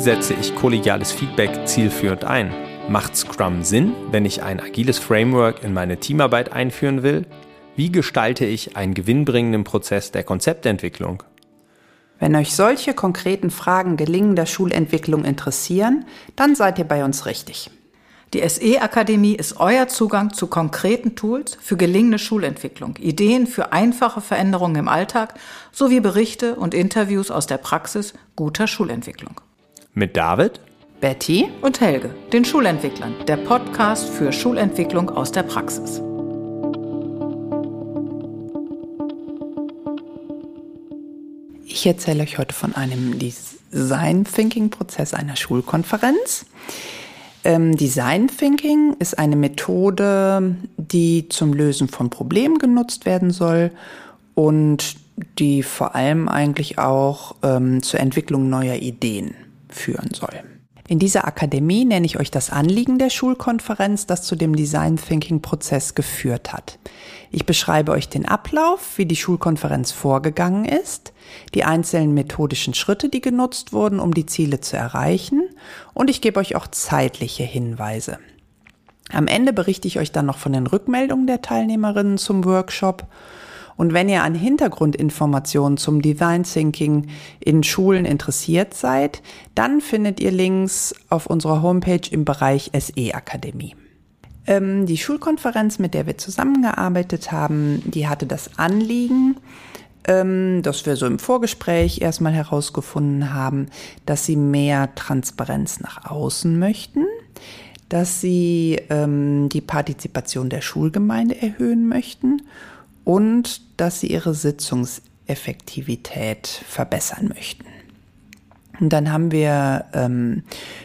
setze ich kollegiales Feedback zielführend ein? Macht Scrum Sinn, wenn ich ein agiles Framework in meine Teamarbeit einführen will? Wie gestalte ich einen gewinnbringenden Prozess der Konzeptentwicklung? Wenn euch solche konkreten Fragen gelingender Schulentwicklung interessieren, dann seid ihr bei uns richtig. Die SE-Akademie ist euer Zugang zu konkreten Tools für gelingende Schulentwicklung, Ideen für einfache Veränderungen im Alltag sowie Berichte und Interviews aus der Praxis guter Schulentwicklung. Mit David, Betty und Helge, den Schulentwicklern, der Podcast für Schulentwicklung aus der Praxis. Ich erzähle euch heute von einem Design Thinking Prozess einer Schulkonferenz. Ähm, Design Thinking ist eine Methode, die zum Lösen von Problemen genutzt werden soll und die vor allem eigentlich auch ähm, zur Entwicklung neuer Ideen führen soll. In dieser Akademie nenne ich euch das Anliegen der Schulkonferenz, das zu dem Design Thinking Prozess geführt hat. Ich beschreibe euch den Ablauf, wie die Schulkonferenz vorgegangen ist, die einzelnen methodischen Schritte, die genutzt wurden, um die Ziele zu erreichen, und ich gebe euch auch zeitliche Hinweise. Am Ende berichte ich euch dann noch von den Rückmeldungen der Teilnehmerinnen zum Workshop und wenn ihr an Hintergrundinformationen zum Design Thinking in Schulen interessiert seid, dann findet ihr Links auf unserer Homepage im Bereich SE Akademie. Ähm, die Schulkonferenz, mit der wir zusammengearbeitet haben, die hatte das Anliegen, ähm, dass wir so im Vorgespräch erstmal herausgefunden haben, dass sie mehr Transparenz nach außen möchten, dass sie ähm, die Partizipation der Schulgemeinde erhöhen möchten und dass sie ihre Sitzungseffektivität verbessern möchten. Und dann haben wir ähm,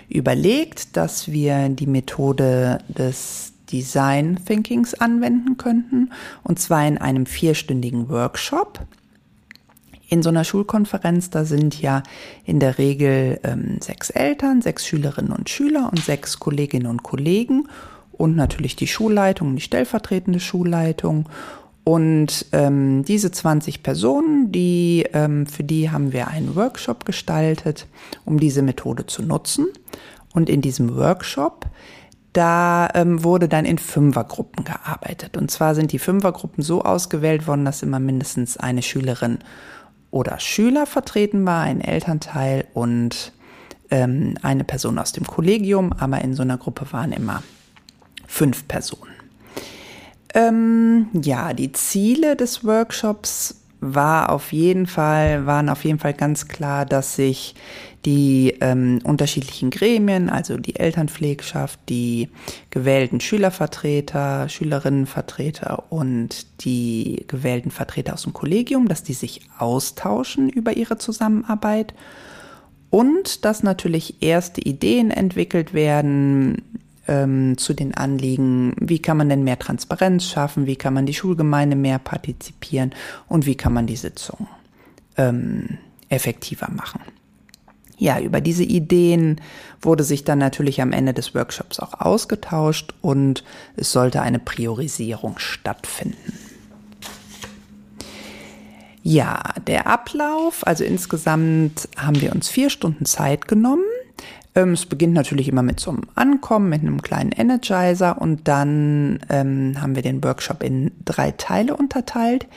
überlegt, dass wir die Methode des Design Thinkings anwenden könnten, und zwar in einem vierstündigen Workshop. In so einer Schulkonferenz, da sind ja in der Regel ähm, sechs Eltern, sechs Schülerinnen und Schüler und sechs Kolleginnen und Kollegen und natürlich die Schulleitung, die stellvertretende Schulleitung. Und ähm, diese 20 Personen, die, ähm, für die haben wir einen Workshop gestaltet, um diese Methode zu nutzen. Und in diesem Workshop, da ähm, wurde dann in Fünfergruppen gearbeitet. Und zwar sind die Fünfergruppen so ausgewählt worden, dass immer mindestens eine Schülerin oder Schüler vertreten war, ein Elternteil und ähm, eine Person aus dem Kollegium. Aber in so einer Gruppe waren immer fünf Personen. Ähm, ja, die Ziele des Workshops war auf jeden Fall, waren auf jeden Fall ganz klar, dass sich die ähm, unterschiedlichen Gremien, also die Elternpflegschaft, die gewählten Schülervertreter, Schülerinnenvertreter und die gewählten Vertreter aus dem Kollegium, dass die sich austauschen über ihre Zusammenarbeit. Und dass natürlich erste Ideen entwickelt werden, ähm, zu den Anliegen, wie kann man denn mehr Transparenz schaffen, wie kann man die Schulgemeinde mehr partizipieren und wie kann man die Sitzung ähm, effektiver machen. Ja, über diese Ideen wurde sich dann natürlich am Ende des Workshops auch ausgetauscht und es sollte eine Priorisierung stattfinden. Ja, der Ablauf, also insgesamt haben wir uns vier Stunden Zeit genommen. Ähm, es beginnt natürlich immer mit so einem Ankommen, mit einem kleinen Energizer und dann ähm, haben wir den Workshop in drei Teile unterteilt.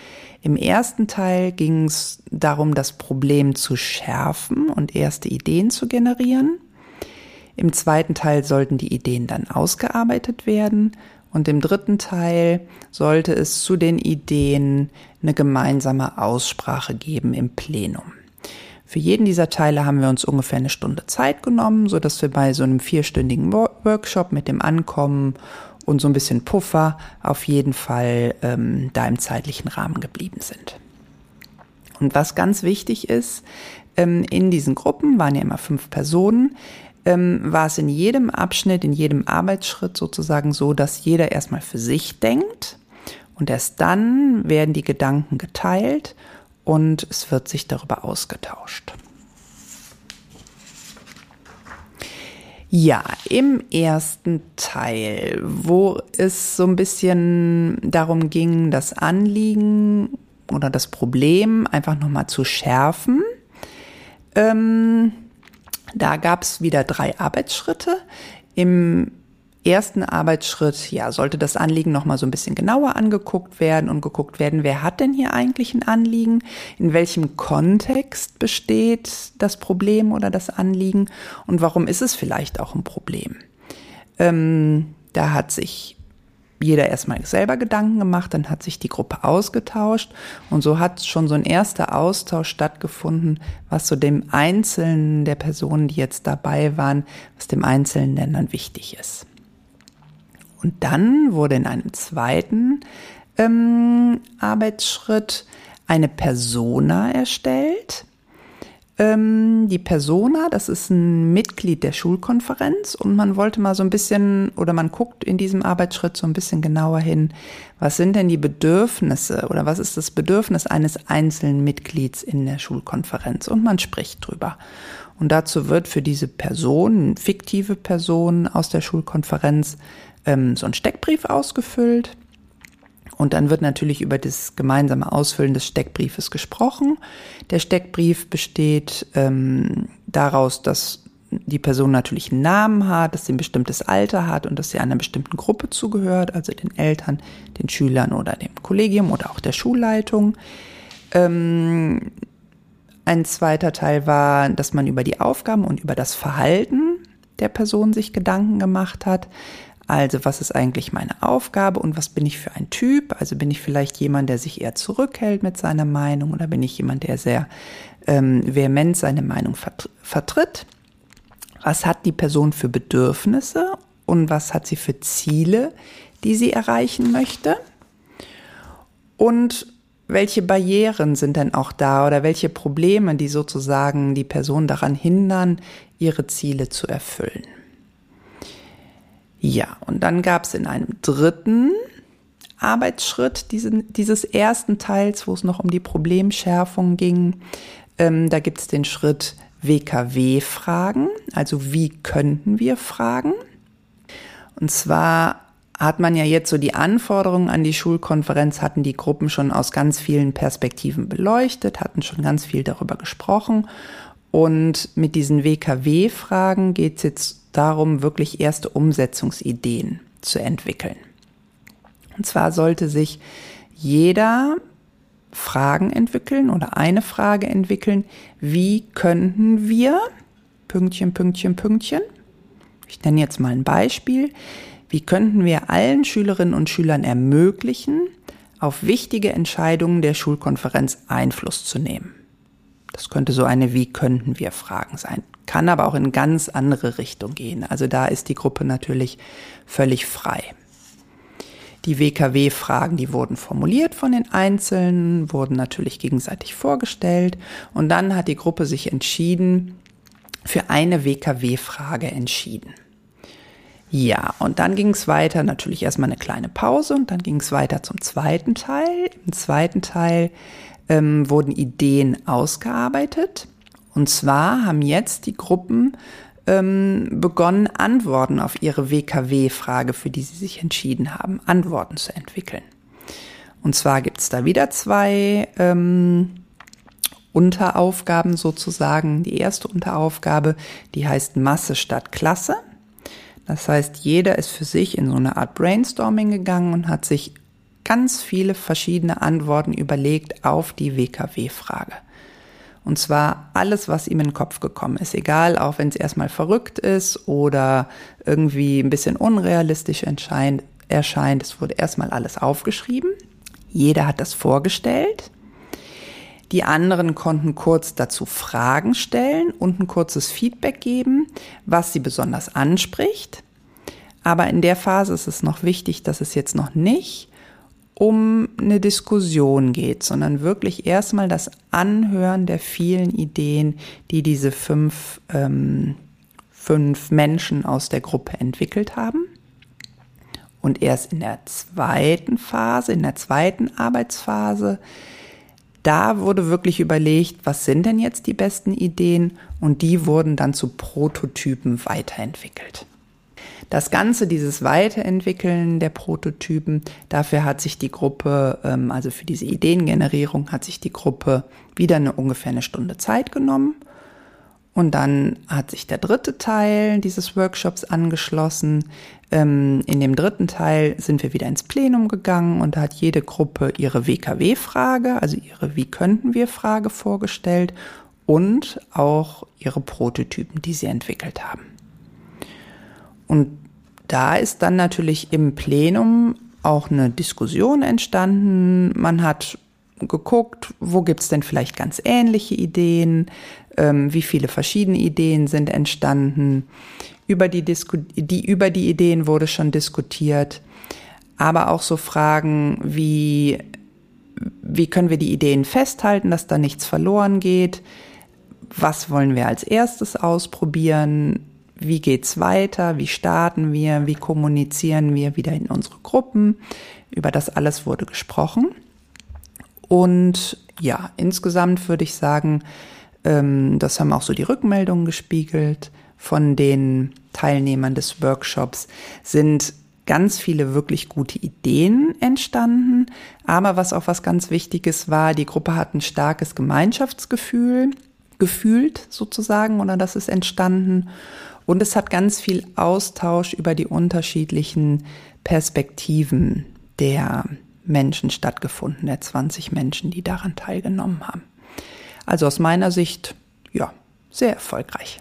Im ersten Teil ging es darum, das Problem zu schärfen und erste Ideen zu generieren. Im zweiten Teil sollten die Ideen dann ausgearbeitet werden und im dritten Teil sollte es zu den Ideen eine gemeinsame Aussprache geben im Plenum. Für jeden dieser Teile haben wir uns ungefähr eine Stunde Zeit genommen, so dass wir bei so einem vierstündigen Workshop mit dem Ankommen und so ein bisschen Puffer auf jeden Fall ähm, da im zeitlichen Rahmen geblieben sind. Und was ganz wichtig ist, ähm, in diesen Gruppen waren ja immer fünf Personen, ähm, war es in jedem Abschnitt, in jedem Arbeitsschritt sozusagen so, dass jeder erstmal für sich denkt und erst dann werden die Gedanken geteilt und es wird sich darüber ausgetauscht. Ja, im ersten Teil, wo es so ein bisschen darum ging, das Anliegen oder das Problem einfach nochmal zu schärfen, ähm, Da gab es wieder drei Arbeitsschritte. Im ersten Arbeitsschritt, ja, sollte das Anliegen nochmal so ein bisschen genauer angeguckt werden und geguckt werden, wer hat denn hier eigentlich ein Anliegen? In welchem Kontext besteht das Problem oder das Anliegen? Und warum ist es vielleicht auch ein Problem? Ähm, da hat sich jeder erstmal selber Gedanken gemacht, dann hat sich die Gruppe ausgetauscht und so hat schon so ein erster Austausch stattgefunden, was so dem Einzelnen der Personen, die jetzt dabei waren, was dem Einzelnen denn dann wichtig ist. Und dann wurde in einem zweiten ähm, Arbeitsschritt eine Persona erstellt. Ähm, die Persona, das ist ein Mitglied der Schulkonferenz und man wollte mal so ein bisschen oder man guckt in diesem Arbeitsschritt so ein bisschen genauer hin, was sind denn die Bedürfnisse oder was ist das Bedürfnis eines einzelnen Mitglieds in der Schulkonferenz und man spricht drüber. Und dazu wird für diese Person, fiktive Person aus der Schulkonferenz, ähm, so ein Steckbrief ausgefüllt. Und dann wird natürlich über das gemeinsame Ausfüllen des Steckbriefes gesprochen. Der Steckbrief besteht ähm, daraus, dass die Person natürlich einen Namen hat, dass sie ein bestimmtes Alter hat und dass sie einer bestimmten Gruppe zugehört, also den Eltern, den Schülern oder dem Kollegium oder auch der Schulleitung. Ähm, ein zweiter Teil war, dass man über die Aufgaben und über das Verhalten der Person sich Gedanken gemacht hat. Also was ist eigentlich meine Aufgabe und was bin ich für ein Typ? Also bin ich vielleicht jemand, der sich eher zurückhält mit seiner Meinung oder bin ich jemand, der sehr ähm, vehement seine Meinung vertritt? Was hat die Person für Bedürfnisse und was hat sie für Ziele, die sie erreichen möchte? Und welche Barrieren sind denn auch da oder welche Probleme, die sozusagen die Person daran hindern, ihre Ziele zu erfüllen? Ja, und dann gab es in einem dritten Arbeitsschritt diesen, dieses ersten Teils, wo es noch um die Problemschärfung ging. Ähm, da gibt es den Schritt WKW-Fragen, also wie könnten wir fragen? Und zwar hat man ja jetzt so die Anforderungen an die Schulkonferenz, hatten die Gruppen schon aus ganz vielen Perspektiven beleuchtet, hatten schon ganz viel darüber gesprochen. Und mit diesen WKW-Fragen geht es jetzt darum, wirklich erste Umsetzungsideen zu entwickeln. Und zwar sollte sich jeder Fragen entwickeln oder eine Frage entwickeln, wie könnten wir, Pünktchen, Pünktchen, Pünktchen, ich nenne jetzt mal ein Beispiel, wie könnten wir allen Schülerinnen und Schülern ermöglichen, auf wichtige Entscheidungen der Schulkonferenz Einfluss zu nehmen. Das könnte so eine Wie könnten wir Fragen sein kann aber auch in ganz andere Richtung gehen. Also da ist die Gruppe natürlich völlig frei. Die WKW-Fragen, die wurden formuliert von den Einzelnen, wurden natürlich gegenseitig vorgestellt und dann hat die Gruppe sich entschieden, für eine WKW-Frage entschieden. Ja, und dann ging es weiter, natürlich erstmal eine kleine Pause und dann ging es weiter zum zweiten Teil. Im zweiten Teil ähm, wurden Ideen ausgearbeitet und zwar haben jetzt die Gruppen ähm, begonnen, Antworten auf ihre WKW-Frage, für die sie sich entschieden haben, Antworten zu entwickeln. Und zwar gibt es da wieder zwei ähm, Unteraufgaben sozusagen. Die erste Unteraufgabe, die heißt Masse statt Klasse. Das heißt, jeder ist für sich in so eine Art Brainstorming gegangen und hat sich ganz viele verschiedene Antworten überlegt auf die WKW-Frage. Und zwar alles, was ihm in den Kopf gekommen ist. Egal, auch wenn es erstmal verrückt ist oder irgendwie ein bisschen unrealistisch erscheint. Es wurde erstmal alles aufgeschrieben. Jeder hat das vorgestellt. Die anderen konnten kurz dazu Fragen stellen und ein kurzes Feedback geben, was sie besonders anspricht. Aber in der Phase ist es noch wichtig, dass es jetzt noch nicht um eine Diskussion geht, sondern wirklich erstmal das Anhören der vielen Ideen, die diese fünf, ähm, fünf Menschen aus der Gruppe entwickelt haben. Und erst in der zweiten Phase, in der zweiten Arbeitsphase, da wurde wirklich überlegt, was sind denn jetzt die besten Ideen und die wurden dann zu Prototypen weiterentwickelt. Das Ganze, dieses Weiterentwickeln der Prototypen, dafür hat sich die Gruppe, ähm, also für diese Ideengenerierung, hat sich die Gruppe wieder eine ungefähr eine Stunde Zeit genommen. Und dann hat sich der dritte Teil dieses Workshops angeschlossen. Ähm, in dem dritten Teil sind wir wieder ins Plenum gegangen und da hat jede Gruppe ihre WKW-Frage, also ihre Wie könnten wir Frage vorgestellt und auch ihre Prototypen, die sie entwickelt haben. Und da ist dann natürlich im Plenum auch eine Diskussion entstanden. Man hat geguckt, wo gibt's denn vielleicht ganz ähnliche Ideen, ähm, wie viele verschiedene Ideen sind entstanden. Über die, Disku die, über die Ideen wurde schon diskutiert, aber auch so Fragen wie, wie können wir die Ideen festhalten, dass da nichts verloren geht? Was wollen wir als erstes ausprobieren? Wie geht's weiter? Wie starten wir? Wie kommunizieren wir wieder in unsere Gruppen? Über das alles wurde gesprochen. Und ja, insgesamt würde ich sagen, ähm, das haben auch so die Rückmeldungen gespiegelt von den Teilnehmern des Workshops, sind ganz viele wirklich gute Ideen entstanden. Aber was auch was ganz Wichtiges war, die Gruppe hat ein starkes Gemeinschaftsgefühl gefühlt sozusagen oder das ist entstanden. Und es hat ganz viel Austausch über die unterschiedlichen Perspektiven der Menschen stattgefunden, der 20 Menschen, die daran teilgenommen haben. Also aus meiner Sicht, ja, sehr erfolgreich.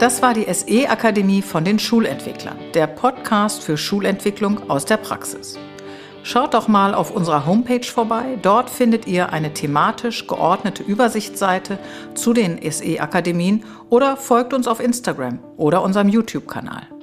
Das war die SE Akademie von den Schulentwicklern, der Podcast für Schulentwicklung aus der Praxis. Schaut doch mal auf unserer Homepage vorbei. Dort findet ihr eine thematisch geordnete Übersichtsseite zu den SE-Akademien oder folgt uns auf Instagram oder unserem YouTube-Kanal.